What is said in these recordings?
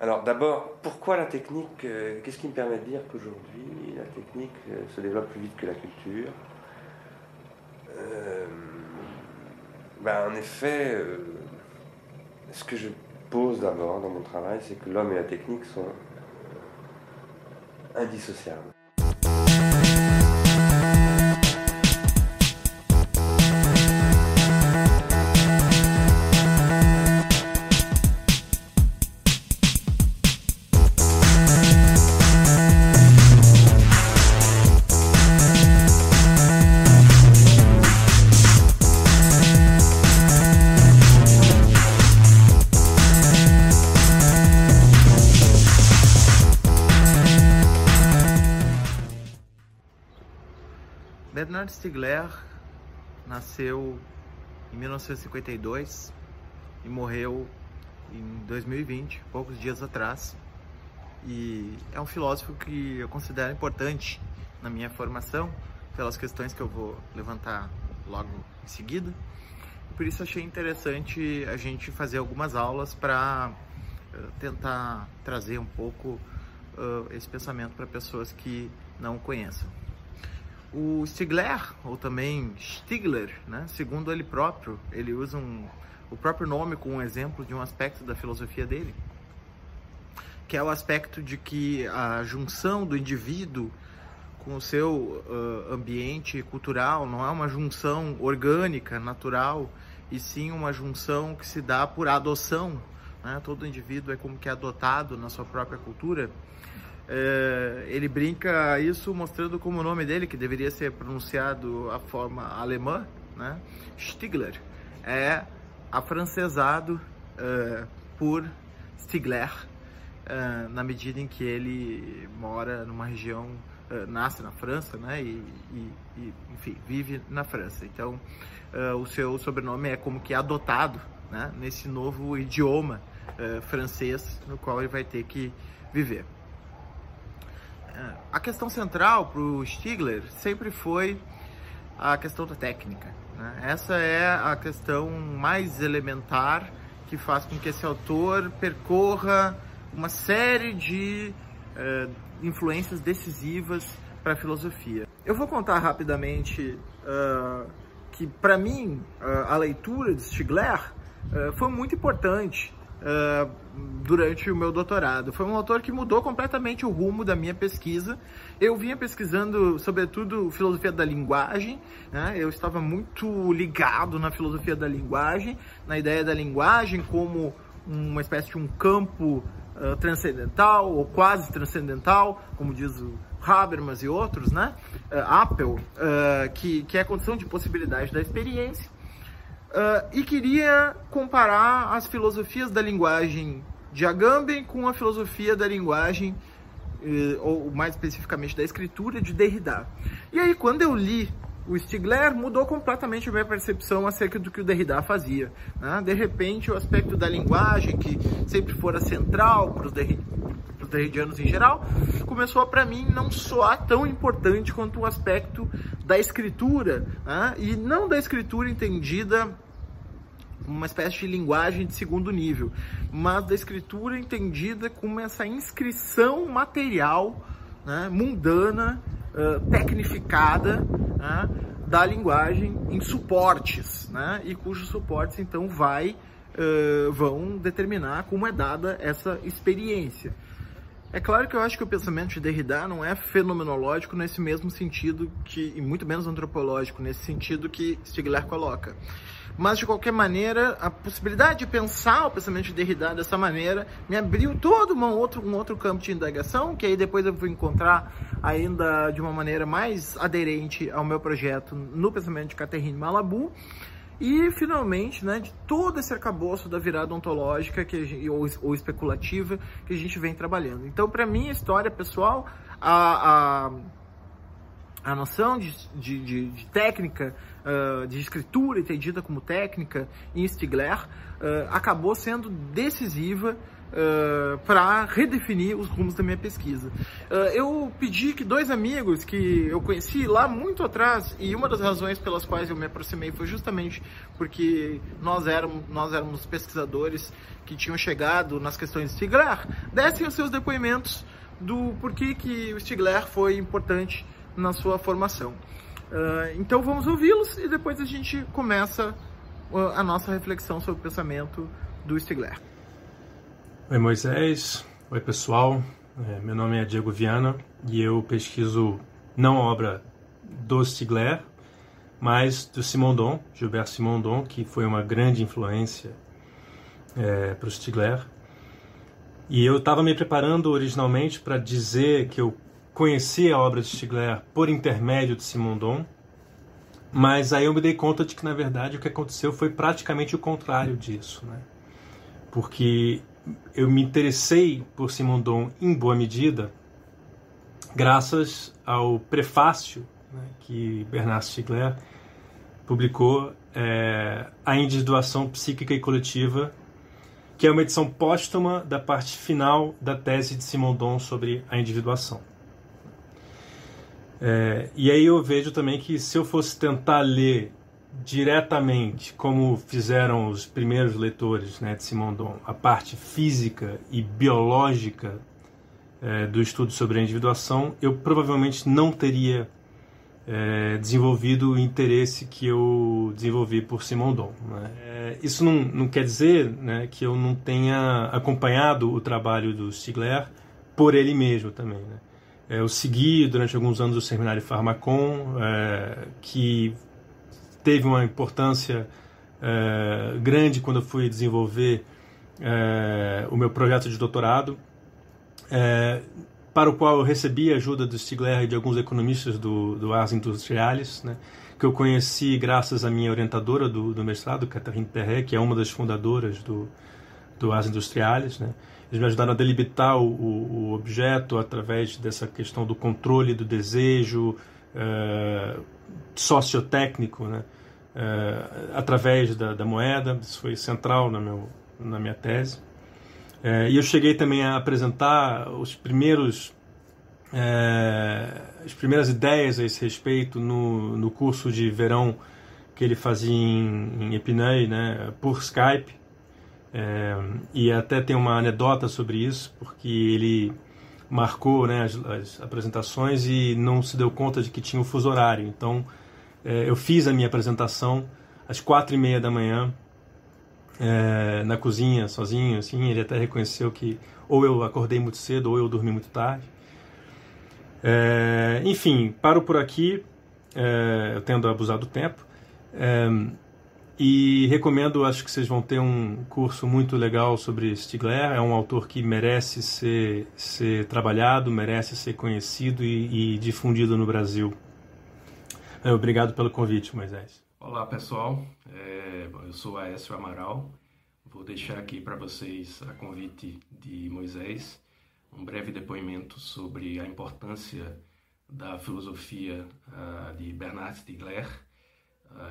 Alors d'abord, pourquoi la technique euh, Qu'est-ce qui me permet de dire qu'aujourd'hui, la technique euh, se développe plus vite que la culture? Euh, ben, En effet, ce que je pose d'abord dans mon travail, c'est que l'homme et la technique sont indissociables. Bernard Stiegler nasceu em 1952 e morreu em 2020, poucos dias atrás. E é um filósofo que eu considero importante na minha formação, pelas questões que eu vou levantar logo em seguida. Por isso achei interessante a gente fazer algumas aulas para uh, tentar trazer um pouco uh, esse pensamento para pessoas que não o conheçam. O Stigler, ou também Stigler, né, segundo ele próprio, ele usa um, o próprio nome como um exemplo de um aspecto da filosofia dele, que é o aspecto de que a junção do indivíduo com o seu uh, ambiente cultural não é uma junção orgânica, natural, e sim uma junção que se dá por adoção. Né? Todo indivíduo é como que adotado na sua própria cultura. É, ele brinca isso mostrando como o nome dele, que deveria ser pronunciado a forma alemã, né? Stigler, é afrancesado é, por Stigler, é, na medida em que ele mora numa região, é, nasce na França, né? E, e, e, enfim, vive na França. Então, é, o seu sobrenome é como que adotado, né? Nesse novo idioma é, francês no qual ele vai ter que viver. A questão central para o Stigler sempre foi a questão da técnica. Né? Essa é a questão mais elementar que faz com que esse autor percorra uma série de uh, influências decisivas para a filosofia. Eu vou contar rapidamente uh, que, para mim, uh, a leitura de Stigler foi muito importante uh, durante o meu doutorado. Foi um autor que mudou completamente o rumo da minha pesquisa. Eu vinha pesquisando, sobretudo, filosofia da linguagem. Né? Eu estava muito ligado na filosofia da linguagem, na ideia da linguagem como uma espécie de um campo uh, transcendental ou quase transcendental, como diz o Habermas e outros, né? Uh, Apple, uh, que, que é a condição de possibilidade da experiência. Uh, e queria comparar as filosofias da linguagem de Agamben com a filosofia da linguagem, uh, ou mais especificamente da escritura, de Derrida. E aí, quando eu li o Stigler, mudou completamente a minha percepção acerca do que o Derrida fazia. Né? De repente, o aspecto da linguagem, que sempre fora central para os derridianos em geral, começou para mim não soar tão importante quanto o aspecto da escritura, né? e não da escritura entendida uma espécie de linguagem de segundo nível, mas da escritura entendida como essa inscrição material, né? mundana, uh, tecnificada, né? da linguagem em suportes, né? e cujos suportes então vai, uh, vão determinar como é dada essa experiência. É claro que eu acho que o pensamento de Derrida não é fenomenológico nesse mesmo sentido que, e muito menos antropológico nesse sentido que Stigler coloca. Mas de qualquer maneira, a possibilidade de pensar o pensamento de Derrida dessa maneira me abriu todo um outro, um outro campo de indagação, que aí depois eu vou encontrar ainda de uma maneira mais aderente ao meu projeto no pensamento de Catherine Malabu. E, finalmente, né, de todo esse arcabouço da virada ontológica que gente, ou, ou, especulativa que a gente vem trabalhando. Então, para mim, a história pessoal, a, a, a noção de, de, de, de técnica, uh, de escritura entendida como técnica em Stigler, uh, acabou sendo decisiva uh, para redefinir os rumos da minha pesquisa. Uh, eu pedi que dois amigos que eu conheci lá muito atrás, e uma das razões pelas quais eu me aproximei foi justamente porque nós éramos, nós éramos pesquisadores que tinham chegado nas questões de Stigler, dessem os seus depoimentos do porquê que o Stigler foi importante na sua formação. Uh, então vamos ouvi-los e depois a gente começa a nossa reflexão sobre o pensamento do Stigler. Oi Moisés, oi pessoal, é, meu nome é Diego Viana e eu pesquiso não a obra do Stigler, mas do Simondon, Gilberto Simondon, que foi uma grande influência é, para o Stigler. E eu estava me preparando originalmente para dizer que eu conheci a obra de Stigler por intermédio de Simondon, mas aí eu me dei conta de que, na verdade, o que aconteceu foi praticamente o contrário disso. Né? Porque eu me interessei por Simondon em boa medida graças ao prefácio né, que Bernard Stiegler publicou é, A Individuação Psíquica e Coletiva, que é uma edição póstuma da parte final da tese de Simondon sobre a individuação. É, e aí eu vejo também que se eu fosse tentar ler diretamente, como fizeram os primeiros leitores né, de Simondon, a parte física e biológica é, do estudo sobre a individuação, eu provavelmente não teria é, desenvolvido o interesse que eu desenvolvi por Simondon. Né? É, isso não, não, quer dizer né, que eu não tenha acompanhado o trabalho do Stigler por ele mesmo também. Né? É, eu segui durante alguns anos o seminário Pharmacon, é, que teve uma importância é, grande quando eu fui desenvolver é, o meu projeto de doutorado, é, para o qual eu recebi a ajuda do Stigler e de alguns economistas do, do Ars Industrialis, né, que eu conheci graças à minha orientadora do, do mestrado, Catherine Perret, que é uma das fundadoras do, do Ars Industrialis, né, eles me ajudaram a delimitar o, o, objeto através dessa questão do controle do desejo é, sociotécnico, né? É, através da, da, moeda. Isso foi central na, meu, na minha tese. É, e eu cheguei também a apresentar os primeiros é, as primeiras ideias a esse respeito no, no curso de verão que ele fazia em, em Epinay, né, por Skype. E até tem uma anedota sobre isso, porque ele marcou né, as, as, apresentações e não se deu conta de que tinha o fuso horário. Então, é, eu fiz a minha apresentação às quatro e meia da manhã, é, na cozinha, sozinho. Assim, ele até reconheceu que ou eu acordei muito cedo ou eu dormi muito tarde. É, enfim, paro por aqui, é, tendo abusado do tempo. E recomendo, acho que vocês vão ter um curso muito legal sobre Stigler. É um autor que merece ser, ser trabalhado, merece ser conhecido e, e difundido no Brasil. É, obrigado pelo convite, Moisés. Olá, pessoal. É, eu sou Aécio Amaral. Vou deixar aqui para vocês, a convite de Moisés, um breve depoimento sobre a importância da filosofia uh, de Bernard Stiegler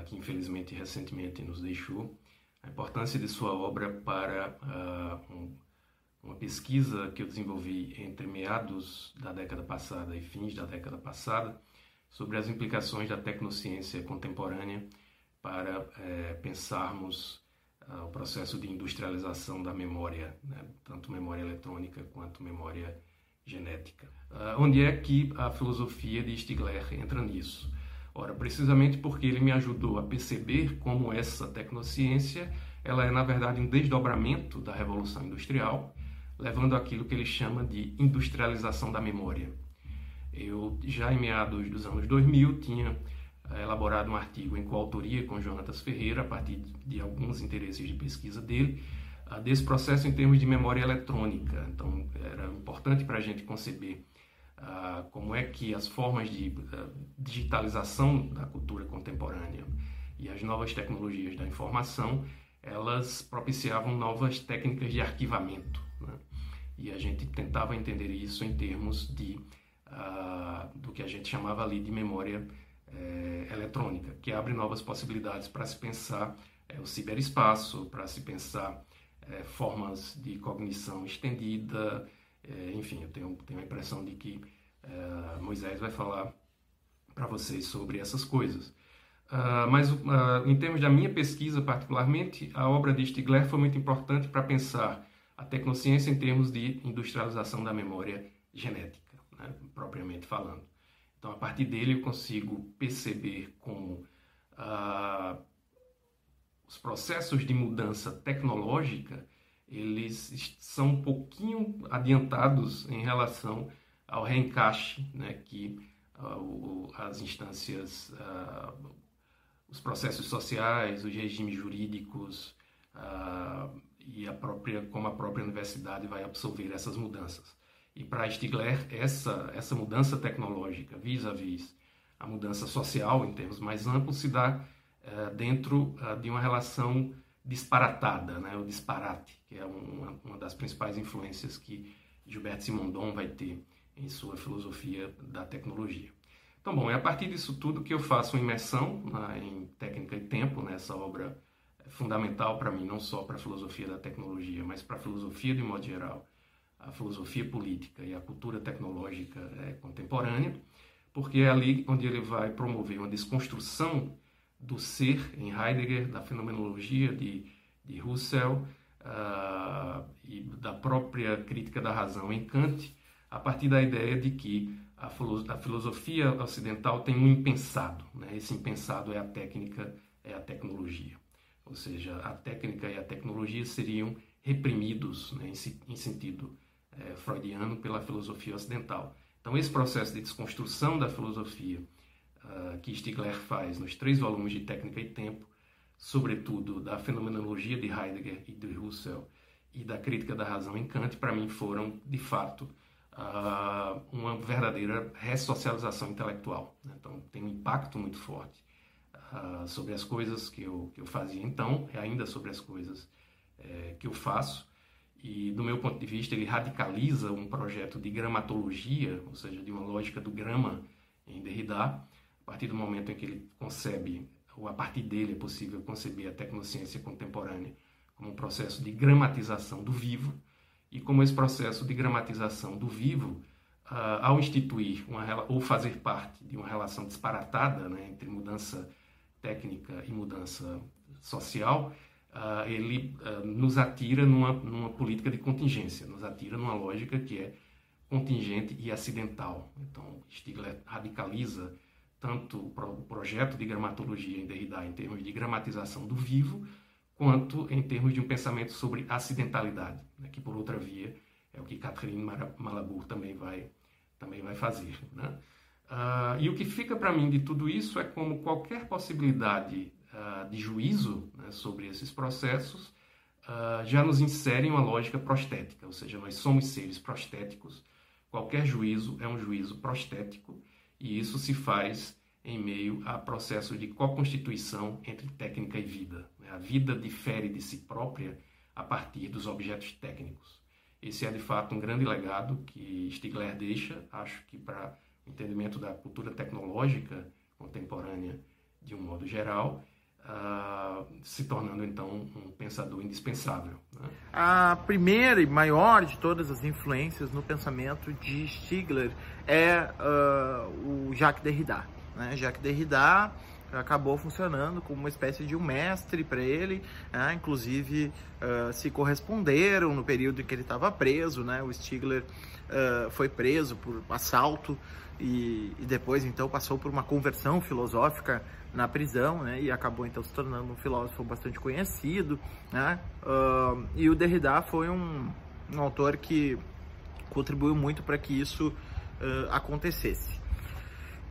que infelizmente recentemente nos deixou, a importância de sua obra para um, uma pesquisa que eu desenvolvi entre meados da década passada e fins da década passada sobre as implicações da tecnociência contemporânea para é, pensarmos uh, o processo de industrialização da memória, né? tanto memória eletrônica quanto memória genética. Onde é que a filosofia de Stigler entra nisso? Ora, precisamente porque ele me ajudou a perceber como essa tecnociência ela é, na verdade, um desdobramento da Revolução Industrial, levando aquilo que ele chama de industrialização da memória. Eu, já em meados dos anos 2000, tinha eh, elaborado um artigo em coautoria com Jonatas Ferreira, a partir de alguns interesses de pesquisa dele, ah, desse processo em termos de memória eletrônica. Então, era importante para a gente conceber como é que as formas de uh, digitalização da cultura contemporânea e as novas tecnologias da informação elas propiciavam novas técnicas de arquivamento né? e a gente tentava entender isso em termos de uh, do que a gente chamava ali de memória eh, eletrônica que abre novas possibilidades para se pensar eh, o ciberespaço para se pensar é, formas de cognição estendida, é, enfim, eu tenho, tenho a impressão de que é, Moisés vai falar para vocês sobre essas coisas. Uh, mas uh, em termos da minha pesquisa, particularmente, a obra de Stigler foi muito importante para pensar a tecnociência em termos de industrialização da memória genética, né, propriamente falando. Então, a partir dele, eu consigo perceber como uh, os processos de mudança tecnológica eles são um pouquinho adiantados em relação ao reencaixe né, que uh, as instâncias, uh, os processos sociais, os regimes jurídicos uh, e a própria, como a própria universidade vai absorver essas mudanças. E para Stigler, essa, essa mudança tecnológica vis-à-vis -vis a mudança social, em termos mais amplos, se dá dentro de uma relação disparatada, né? o disparate, que é uma, uma das principais influências que Gilberto Simondon vai ter em sua filosofia da tecnologia. Então, bom, é a partir disso tudo que eu faço uma imersão né, em técnica e tempo, nessa né, obra fundamental para mim, não só para a filosofia da tecnologia, mas para a filosofia de modo geral, a filosofia política e a cultura tecnológica é, contemporânea, porque é ali onde ele vai promover uma desconstrução do ser em Heidegger, da fenomenologia de, de Husserl uh, e da própria crítica da razão em Kant, a partir da ideia de que a, a filosofia ocidental tem um impensado. Né? Esse impensado é a técnica, é a tecnologia. Ou seja, a técnica e a tecnologia seriam reprimidos né, em, em, sentido é, freudiano pela filosofia ocidental. Então, esse processo de desconstrução da filosofia uh, que Stigler faz nos três volumes de Técnica e Tempo, sobretudo da fenomenologia de Heidegger e de Husserl e da crítica da razão em Kant, para mim foram, de fato, uh, uma verdadeira ressocialização intelectual. Né? Então, tem um impacto muito forte uh, sobre as coisas que eu, que eu fazia então, e ainda sobre as coisas é, que eu faço. E, do meu ponto de vista, ele radicaliza um projeto de gramatologia, ou seja, de uma lógica do grama em Derrida, a partir do momento em que ele concebe, ou a partir dele é possível conceber a tecnociência contemporânea como um processo de gramatização do vivo, e como esse processo de gramatização do vivo, uh, ao instituir uma, ou fazer parte de uma relação disparatada né, entre mudança técnica e mudança social, uh, ele uh, nos atira numa, numa política de contingência, nos atira numa lógica que é contingente e acidental. Então, Stigler radicaliza tanto o projeto de gramatologia em Derrida em termos de gramatização do vivo, quanto em termos de um pensamento sobre acidentalidade, né, que por outra via é o que Catherine Malabur também vai, também vai fazer. Né? Uh, e o que fica para mim de tudo isso é como qualquer possibilidade uh, de juízo né, sobre esses processos uh, já nos insere em uma lógica prostética, ou seja, nós somos seres prostéticos, qualquer juízo é um juízo prostético, e isso se faz em meio a processos de co-constituição entre técnica e vida. Né? A vida difere de si própria a partir dos objetos técnicos. Esse é de fato um grande legado que Stigler deixa, acho que para o entendimento da cultura tecnológica contemporânea de um modo geral, uh, se tornando então um pensador indispensável. Né? A primeira e maior de todas as influências no pensamento de Stigler é uh, o Jacques Derrida. Né? Jacques Derrida acabou funcionando como uma espécie de um mestre para ele, né? inclusive uh, se corresponderam no período em que ele estava preso, né? o Stigler uh, foi preso por assalto e, e, depois então passou por uma conversão filosófica na prisão, né? E acabou então se tornando um filósofo bastante conhecido, né? Uh, e o Derrida foi um, um autor que contribuiu muito para que isso acontecesse.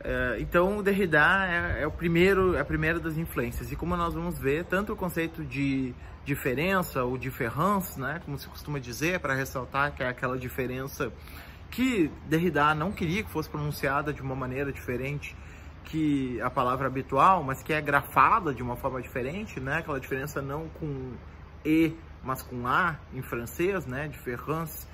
É, então o Derrida é, é, o primeiro, é a primeira das influências. E como nós vamos ver, tanto o conceito de diferença ou diferença, né, como se costuma dizer, para ressaltar que é aquela diferença que Derrida não queria que fosse pronunciada de uma maneira diferente que a palavra habitual, mas que é grafada de uma forma diferente, né? Aquela diferença não com e, mas com a em francês, né? Diference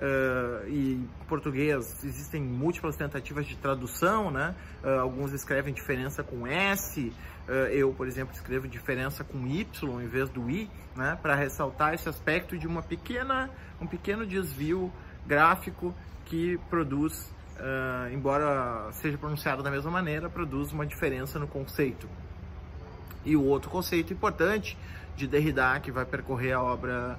Uh, e português existem múltiplas tentativas de tradução, né? Uh, alguns escrevem diferença com S, uh, eu, por exemplo, escrevo diferença com Y em vez do I, né? Para ressaltar esse aspecto de uma pequena, um pequeno desvio gráfico que produz, embora seja pronunciado da mesma maneira, produz uma diferença no conceito. E o outro conceito importante de Derrida que vai percorrer a obra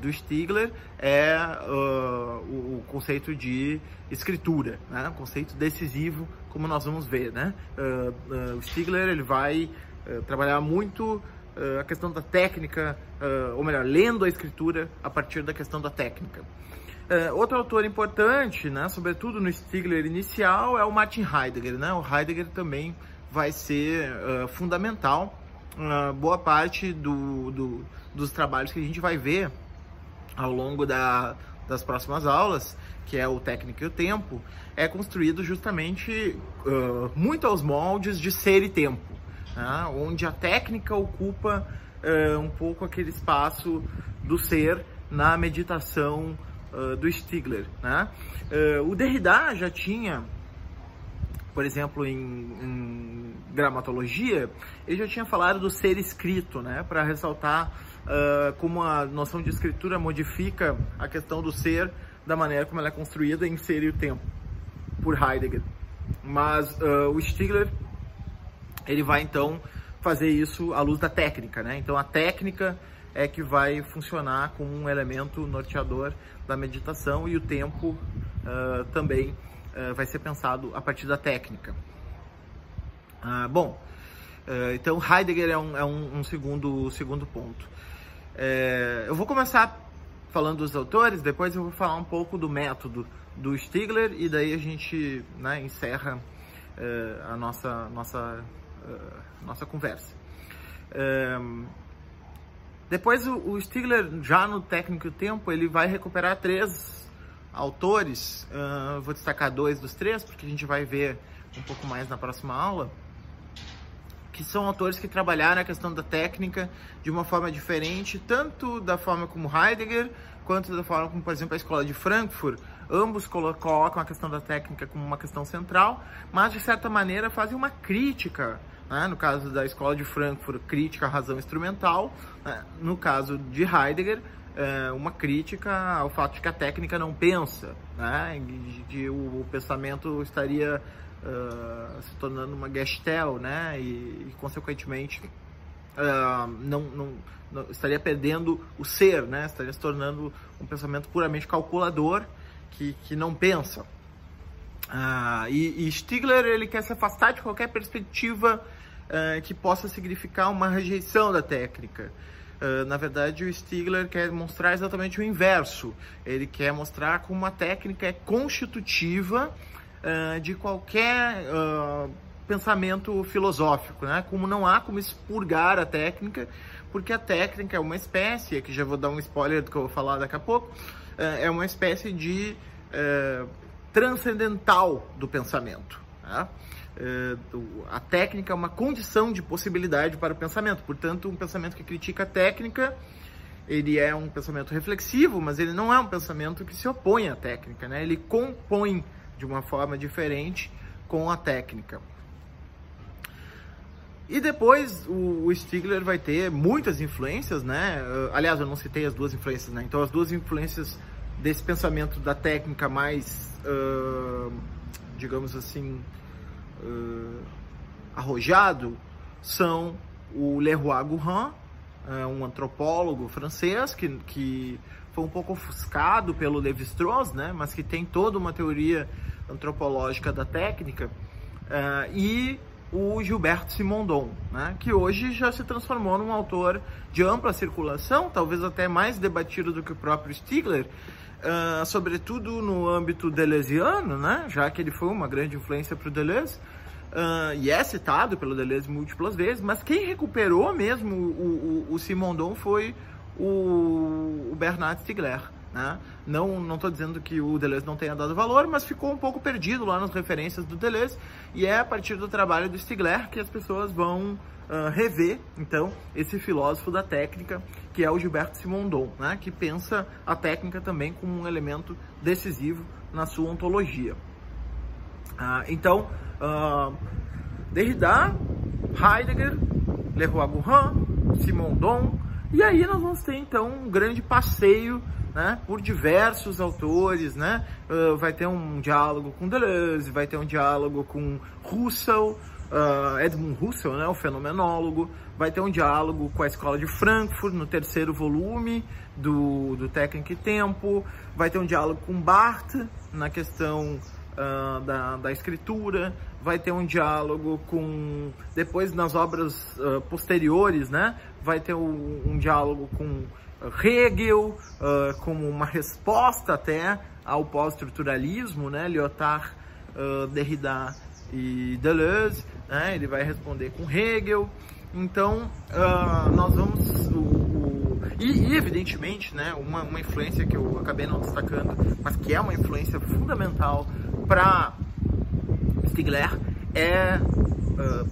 do Stigler é uh, o, conceito de escritura, né? um conceito decisivo, como nós vamos ver. Né? Uh, o Stigler ele vai trabalhar muito a questão da técnica, ou melhor, lendo a escritura a partir da questão da técnica. outro autor importante, né, sobretudo no Stigler inicial, é o Martin Heidegger. Né? O Heidegger também vai ser uh, fundamental. Uh, boa parte do, do, dos trabalhos que a gente vai ver ao longo da, das próximas aulas, que é o Técnica e o Tempo, é construído justamente uh, muito aos moldes de ser e tempo, né? onde a técnica ocupa um pouco aquele espaço do ser na meditação do Stigler. Né? o Derrida já tinha por exemplo, em, em, gramatologia, ele já tinha falado do ser escrito, né, para ressaltar uh, como a noção de escritura modifica a questão do ser da maneira como ela é construída em ser e o tempo, por Heidegger. Mas uh, o Stigler, ele vai então fazer isso à luz da técnica, né? Então a técnica é que vai funcionar como um elemento norteador da meditação e o tempo uh, também uh, vai ser pensado a partir da técnica. Uh, bom, uh, então Heidegger é um, é um, um segundo, segundo ponto. Eh, eu vou começar falando dos autores, depois eu vou falar um pouco do método do Stigler e daí a gente né, encerra a nossa, nossa, nossa conversa. Depois o, o Stigler, já no Técnico Tempo, ele vai recuperar três autores, uh, vou destacar dois dos três, porque a gente vai ver um pouco mais na próxima aula, que são autores que trabalharam a questão da técnica de uma forma diferente, tanto da forma como Heidegger, quanto da forma como, por exemplo, a Escola de Frankfurt. Ambos colocam a questão da técnica como uma questão central, mas de certa maneira fazem uma crítica né? no caso da Escola de Frankfurt, crítica à razão instrumental, né? no caso de Heidegger, é, uma crítica ao fato de que a técnica não pensa, né? de, de o, o, pensamento estaria uh, se tornando uma gestel, né? e, e consequentemente uh, não, não, não, estaria perdendo o ser, né? estaria se tornando um pensamento puramente calculador que, que não pensa. Uh, e, e, Stigler ele quer se afastar de qualquer perspectiva que possa significar uma rejeição da técnica. Uh, na verdade, o Stigler quer mostrar exatamente o inverso. Ele quer mostrar como a técnica é constitutiva uh, de qualquer uh, pensamento filosófico, né? Como não há como expurgar a técnica, porque a técnica é uma espécie, que já vou dar um spoiler do que eu vou falar daqui a pouco, é uma espécie de transcendental do pensamento. Né? Eh, a técnica é uma condição de possibilidade para o pensamento. Portanto, um pensamento que critica a técnica, ele é um pensamento reflexivo, mas ele não é um pensamento que se opõe à técnica, né? Ele compõe de uma forma diferente com a técnica. E depois o, Stigler vai ter muitas influências, né? Eh, aliás, eu não citei as duas influências, né? Então, as duas influências desse pensamento da técnica mais, uh, digamos assim, uh, arrojado são o Leroy Gourand, uh, um antropólogo francês que, que foi um pouco ofuscado pelo Lévi-Strauss, né, mas que tem toda uma teoria antropológica da técnica, uh, e o Gilberto Simondon, né, que hoje já se transformou num autor de ampla circulação, talvez até mais debatido do que o próprio Stigler, uh, sobretudo no âmbito deleuziano, né, já que ele foi uma grande influência para o Deleuze, uh, e é citado pelo Deleuze múltiplas vezes, mas quem recuperou mesmo o, o, o Simondon foi o, o Bernard Stiegler. Né? Não estou dizendo que o Deleuze não tenha dado valor, mas ficou um pouco perdido lá nas referências do Deleuze e é a partir do trabalho do Stigler que as pessoas vão uh, rever, então, esse filósofo da técnica que é o Gilberto Simondon, né? que pensa a técnica também como um elemento decisivo na sua ontologia. Uh, então, uh, Derrida, Heidegger, Leroy-Gourand, Simondon, e aí nós vamos ter então um grande passeio né, por diversos autores, né? Uh, vai ter um diálogo com Deleuze, vai ter um diálogo com Russell, uh, Edmund Russell, né, o fenomenólogo, vai ter um diálogo com a Escola de Frankfurt no terceiro volume do, do Técnica e Tempo, vai ter um diálogo com Barthes na questão uh, da, da escritura, vai ter um diálogo com, depois nas obras posteriores, né, vai ter um, um diálogo com Hegel uh, como uma resposta até ao pós-estruturalismo, né? Lyotard, uh, Derrida e Deleuze, né? Ele vai responder com Hegel. Então, uh, nós vamos... E, e, evidentemente, né, uma, uma influência que eu acabei não destacando, mas que é uma influência fundamental para Stigler, é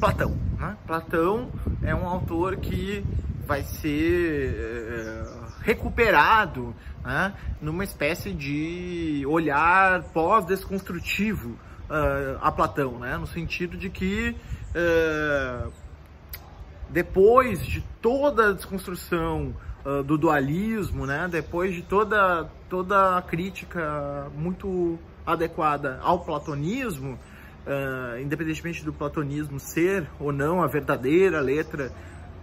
Platão. Né? Platão é um autor que vai ser é, recuperado né, numa espécie de olhar pós-desconstrutivo uh, a Platão, né, no sentido de que uh, depois de toda a desconstrução uh, do dualismo, né, depois de toda, toda a crítica muito adequada ao platonismo, Uh, independentemente do platonismo ser ou não a verdadeira letra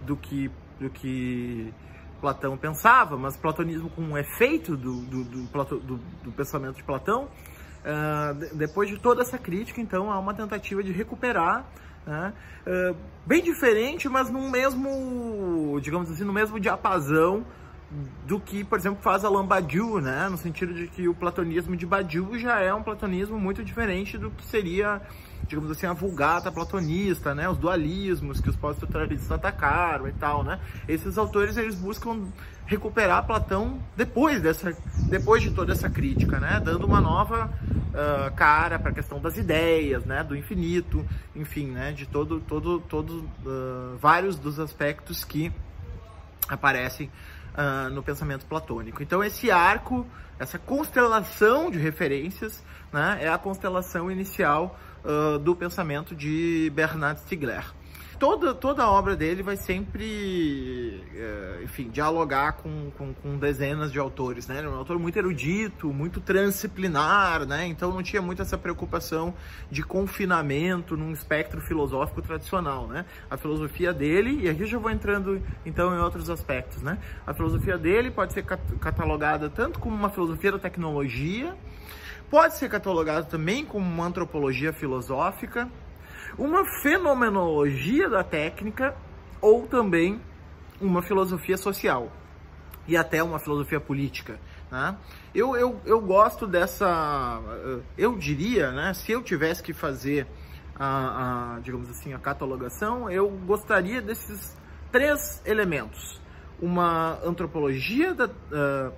do que do que Platão pensava, mas platonismo com um efeito do, do, do, do, do pensamento de Platão. Uh, depois de toda essa crítica, então, há uma tentativa de recuperar, né? uh, bem diferente, mas no mesmo, digamos assim, no mesmo diapasão do que, por exemplo, faz Alain Badiou, né? No sentido de que o platonismo de Badiou já é um platonismo muito diferente do que seria, digamos assim, a vulgata platonista, né? Os dualismos que os pós-estruturalistas atacaram e tal, né? Esses autores, eles buscam recuperar Platão depois dessa, depois de toda essa crítica, né? Dando uma nova uh, cara para a questão das ideias, né? Do infinito, enfim, né? De todo, todo, todos uh, vários dos aspectos que aparecem uh, no pensamento platônico. Então esse arco, essa constelação de referências, né, é a constelação inicial uh, do pensamento de Bernard Stiegler toda, toda a obra dele vai sempre, é, enfim, dialogar com, com, com, dezenas de autores, né? Ele é um autor muito erudito, muito transdisciplinar, né? Então não tinha muito essa preocupação de confinamento num espectro filosófico tradicional, né? A filosofia dele, e aqui eu já vou entrando então em outros aspectos, né? A filosofia dele pode ser catalogada tanto como uma filosofia da tecnologia, pode ser catalogada também como uma antropologia filosófica, uma fenomenologia da técnica ou também uma filosofia social e até uma filosofia política. Né? Eu, eu, eu gosto dessa, eu diria, né, se eu tivesse que fazer a, a, digamos assim, a catalogação, eu gostaria desses três elementos. Uma antropologia, da, uh,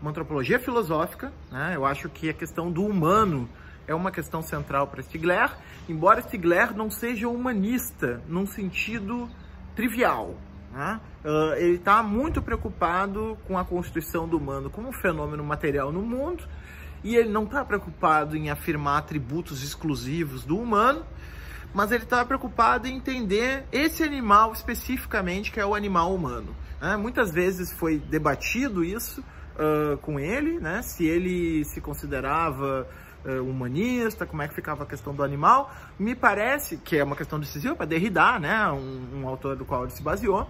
uma antropologia filosófica, né? eu acho que a questão do humano é uma questão central para Stigler, embora Stigler não seja humanista num sentido trivial. Né? Uh, ele está muito preocupado com a constituição do humano como um fenômeno material no mundo e ele não está preocupado em afirmar atributos exclusivos do humano, mas ele está preocupado em entender esse animal especificamente, que é o animal humano. Né? Muitas vezes foi debatido isso uh, com ele, né? se ele se considerava uh, humanista, como é que ficava a questão do animal. Me parece que é uma questão decisiva para Derrida, né, um, um autor do qual ele se baseou.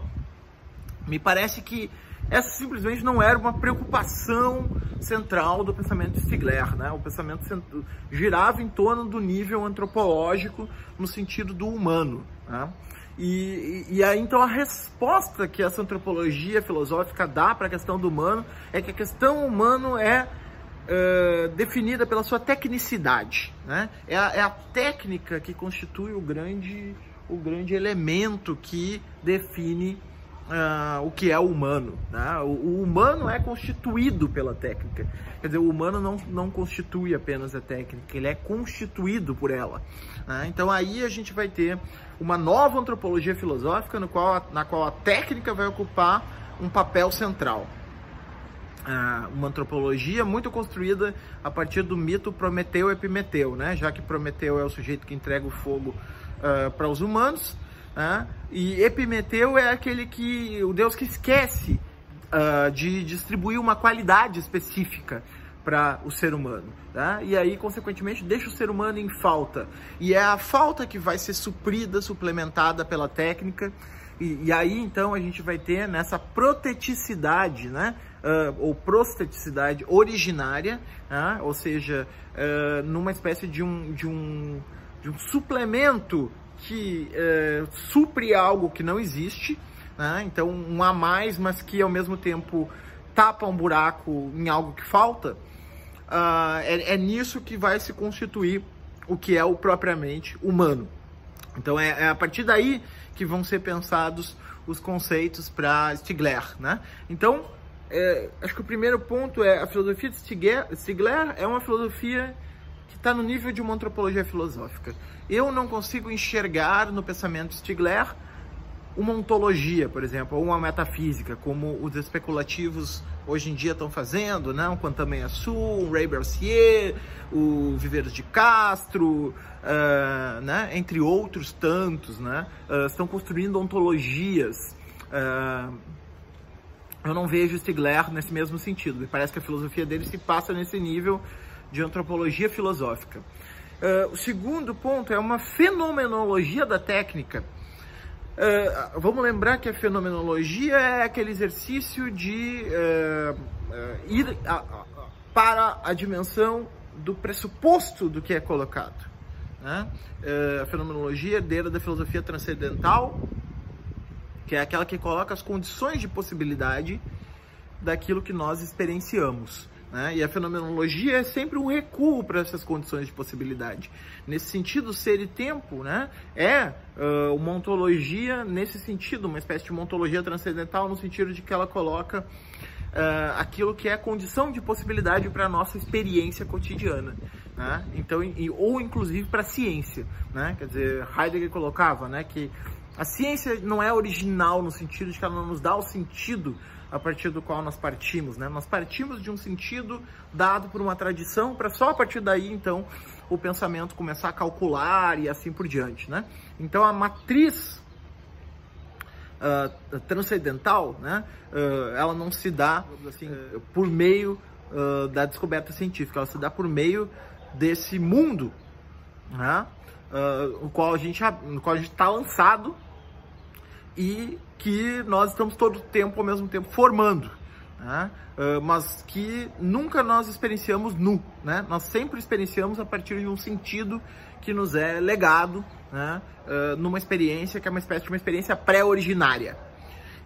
Me parece que essa simplesmente não era uma preocupação central do pensamento de Stigler, né? O pensamento girava em torno do nível antropológico no sentido do humano, né? E, e, aí então a resposta que essa antropologia filosófica dá para a questão do humano é que a questão humano é uh, definida pela sua tecnicidade. Né? É, a, é a técnica que constitui o grande, o grande elemento que define uh, o que é o humano. Né? O, o, humano é constituído pela técnica. Quer dizer, o humano não, não constitui apenas a técnica, ele é constituído por ela. Né? Então aí a gente vai ter uma nova antropologia filosófica no qual, na qual a técnica vai ocupar um papel central. Uh, uma antropologia muito construída a partir do mito Prometeu e Epimeteu, né? já que Prometeu é o sujeito que entrega o fogo uh, para os humanos, né? E Epimeteu é aquele que, o deus que esquece uh, de distribuir uma qualidade específica para o ser humano. Tá? E aí, consequentemente, deixa o ser humano em falta. E é a falta que vai ser suprida, suplementada pela técnica. E, e aí, então, a gente vai ter nessa proteticidade, né? Uh, ou prosteticidade originária, uh, ou seja, uh, numa espécie de um, de um, de um suplemento que é, supre algo que não existe, né? então um a mais, mas que ao mesmo tempo tapa um buraco em algo que falta, uh, é, é, nisso que vai se constituir o que é o propriamente humano. Então é, é a partir daí que vão ser pensados os conceitos para Stigler. Né? Então, é, acho que o primeiro ponto é a filosofia de Stigler, Stigler é uma filosofia está no nível de uma antropologia filosófica. Eu não consigo enxergar no pensamento Stigler uma ontologia, por exemplo, ou uma metafísica, como os especulativos hoje em dia estão fazendo, né? o Quantum Sul, o Ray Bercier, o Viveiros de Castro, uh, né? entre outros tantos, né? Uh, estão construindo ontologias. Uh, eu não vejo Stigler nesse mesmo sentido. Me parece que a filosofia dele se passa nesse nível de antropologia filosófica. Uh, o segundo ponto é uma fenomenologia da técnica. Uh, vamos lembrar que a fenomenologia é aquele exercício de uh, ir a, a, para a dimensão do pressuposto do que é colocado. Né? a fenomenologia herdeira da filosofia transcendental, que é aquela que coloca as condições de possibilidade daquilo que nós experienciamos. Né? E a fenomenologia é sempre um recuo para essas condições de possibilidade. Nesse sentido, ser e tempo né, é uh, uma ontologia, nesse sentido, uma espécie de ontologia transcendental, no sentido de que ela coloca uh, aquilo que é condição de possibilidade para a nossa experiência cotidiana. Né? Então, e, ou inclusive para a ciência. Né? Quer dizer, Heidegger colocava né, que a ciência não é original no sentido de que ela não nos dá o sentido a partir do qual nós partimos, né? Nós partimos de um sentido dado por uma tradição para só a partir daí, então, o pensamento começar a calcular e assim por diante, né? Então, a matriz uh, transcendental, né? Uh, ela não se dá assim, uh, por meio da descoberta científica, ela se dá por meio desse mundo, né? o qual a gente, no qual a gente está lançado e que nós estamos todo o tempo, ao mesmo tempo, formando. Né? Uh, mas que nunca nós experienciamos nu, né? Nós sempre experienciamos a partir de um sentido que nos é legado, né? Uh, numa experiência que é uma espécie de uma experiência pré-originária.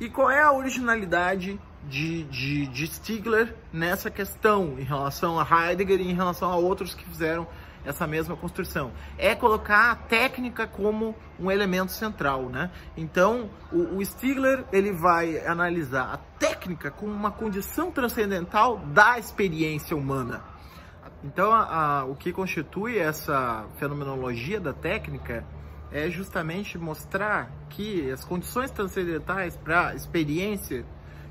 E qual é a originalidade de, de, de Stigler nessa questão em relação a Heidegger e em relação a outros que fizeram essa mesma construção. É colocar a técnica como um elemento central, né? Então, o, o Stigler, ele vai analisar a técnica como uma condição transcendental da experiência humana. Então, a, a, o que constitui essa fenomenologia da técnica é justamente mostrar que as condições transcendentais para a experiência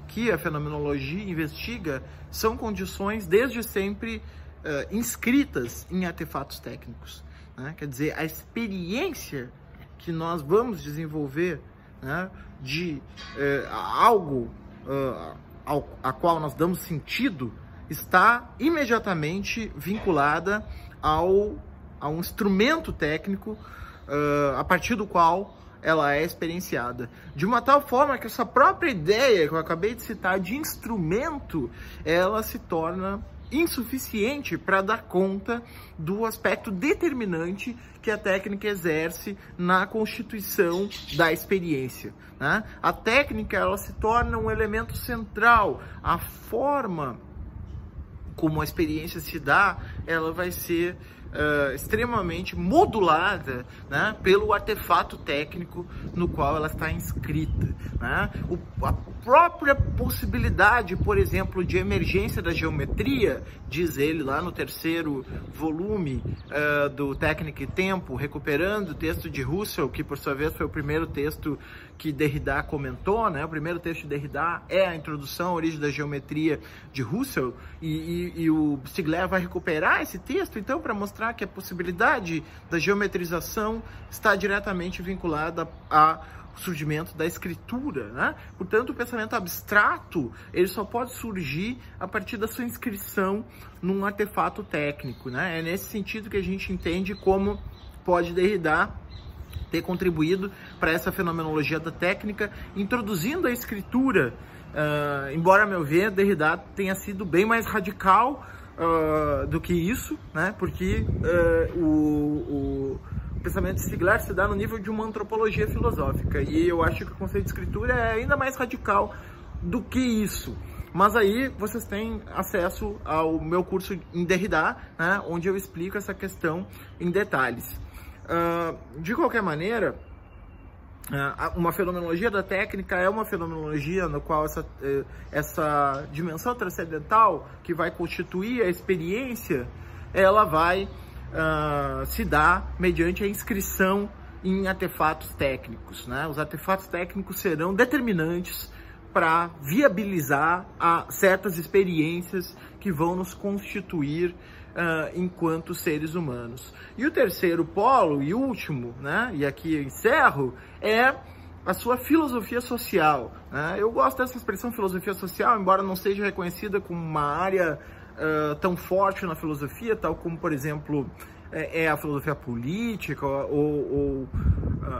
que a fenomenologia investiga são condições desde sempre uh, inscritas em artefatos técnicos. Né? Quer dizer, a experiência que nós vamos desenvolver né, de uh, algo uh, ao, a qual nós damos sentido está imediatamente vinculada ao, a um instrumento técnico a partir do qual ela é experienciada. De uma tal forma que essa própria ideia que eu acabei de citar de instrumento, ela se torna insuficiente para dar conta do aspecto determinante que a técnica exerce na constituição da experiência. Né? A técnica ela se torna um elemento central, a forma como a experiência se dá, ela vai ser uh, extremamente modulada né, pelo artefato técnico no qual ela está inscrita. Né? O, a própria possibilidade, por exemplo, de emergência da geometria, diz ele lá no terceiro volume uh, do Técnica e Tempo, recuperando o texto de Russell, que por sua vez foi o primeiro texto que Derrida comentou, né? O primeiro texto de Derrida é a introdução à origem da geometria de Russell e, e, e o Stigler vai recuperar esse texto, então, para mostrar que a possibilidade da geometrização está diretamente vinculada a surgimento da escritura, né? Portanto, o pensamento abstrato ele só pode surgir a partir da sua inscrição num artefato técnico, né? É nesse sentido que a gente entende como pode Derrida ter contribuído para essa fenomenologia da técnica, introduzindo a escritura. Uh, embora, a meu ver, Derrida tenha sido bem mais radical uh, do que isso, né? Porque uh, o, o pensamento de Stigler se dá no nível de uma antropologia filosófica. E eu acho que o conceito de escritura é ainda mais radical do que isso. Mas aí vocês têm acesso ao meu curso em Derrida, né, onde eu explico essa questão em detalhes. Uh, de qualquer maneira, uma fenomenologia da técnica é uma fenomenologia no qual essa, uh, essa dimensão transcendental que vai constituir a experiência, ela vai uh, se dá mediante a inscrição em artefatos técnicos. Né? Os artefatos técnicos serão determinantes para viabilizar certas experiências que vão nos constituir uh, enquanto seres humanos. E o terceiro polo e último, né? e aqui encerro, é a sua filosofia social. Né? Eu gosto dessa expressão filosofia social, embora não seja reconhecida como uma área uh, tão forte na filosofia, tal como, por exemplo, é, é a filosofia política ou, ou uh,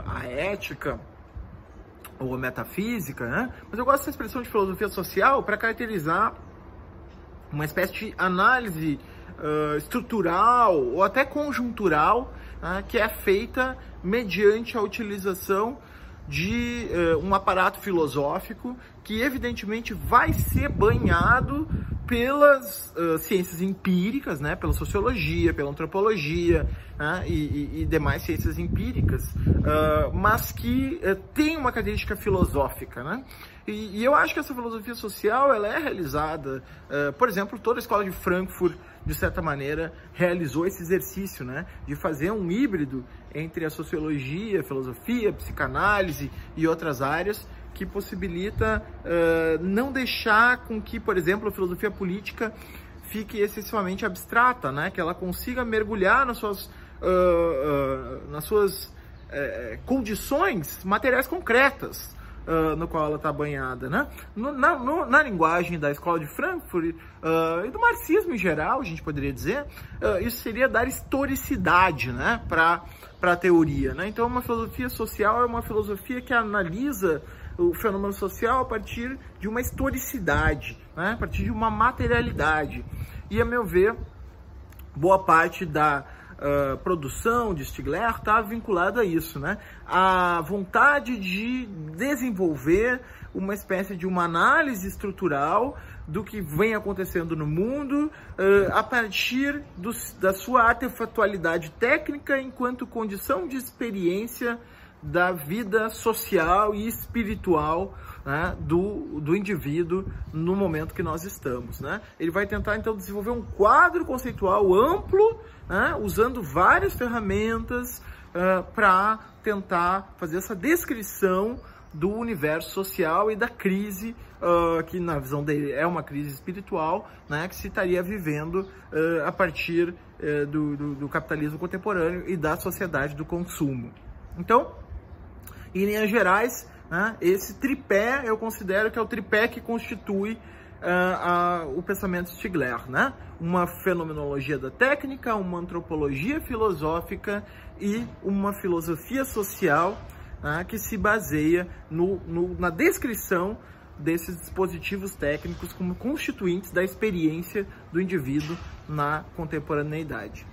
a ética ou a metafísica, né? Mas eu gosto dessa expressão de filosofia social para caracterizar uma espécie de análise uh, estrutural ou até conjuntural uh, que é feita mediante a utilização de uh, um aparato filosófico que evidentemente vai ser banhado pelas uh, ciências empíricas, né, pela sociologia, pela antropologia né, e, e, demais ciências empíricas, uh, mas que uh, tem uma característica filosófica, né? E, e, eu acho que essa filosofia social ela é realizada, por exemplo, toda a escola de Frankfurt de certa maneira realizou esse exercício, né, de fazer um híbrido entre a sociologia, a filosofia, a psicanálise e outras áreas que possibilita uh, não deixar com que, por exemplo, a filosofia política fique excessivamente abstrata, né? que ela consiga mergulhar nas suas, uh, uh, nas suas condições materiais concretas. Uh, no qual ela está banhada, né? No, na, no, na, linguagem da escola de Frankfurt uh, e do marxismo em geral, a gente poderia dizer, uh, isso seria dar historicidade, né, para a teoria, né? Então, uma filosofia social é uma filosofia que analisa o fenômeno social a partir de uma historicidade, né? a partir de uma materialidade. E, a meu ver, boa parte da uh, produção de Stigler está vinculada a isso, né? A vontade de desenvolver uma espécie de uma análise estrutural do que vem acontecendo no mundo uh, a partir do, da sua artefatualidade técnica enquanto condição de experiência da vida social e espiritual né, do, do indivíduo no momento que nós estamos. Né? Ele vai tentar então desenvolver um quadro conceitual amplo, né, usando várias ferramentas uh, para tentar fazer essa descrição do universo social e da crise uh, que na visão dele é uma crise espiritual, né, que se estaria vivendo uh, a partir uh, do, do, do capitalismo contemporâneo e da sociedade do consumo. Então, em linhas gerais, né, esse tripé eu considero que é o tripé que constitui uh, o pensamento Stigler, né? Uma fenomenologia da técnica, uma antropologia filosófica e uma filosofia social uh, que se baseia no, no, na descrição desses dispositivos técnicos como constituintes da experiência do indivíduo na contemporaneidade.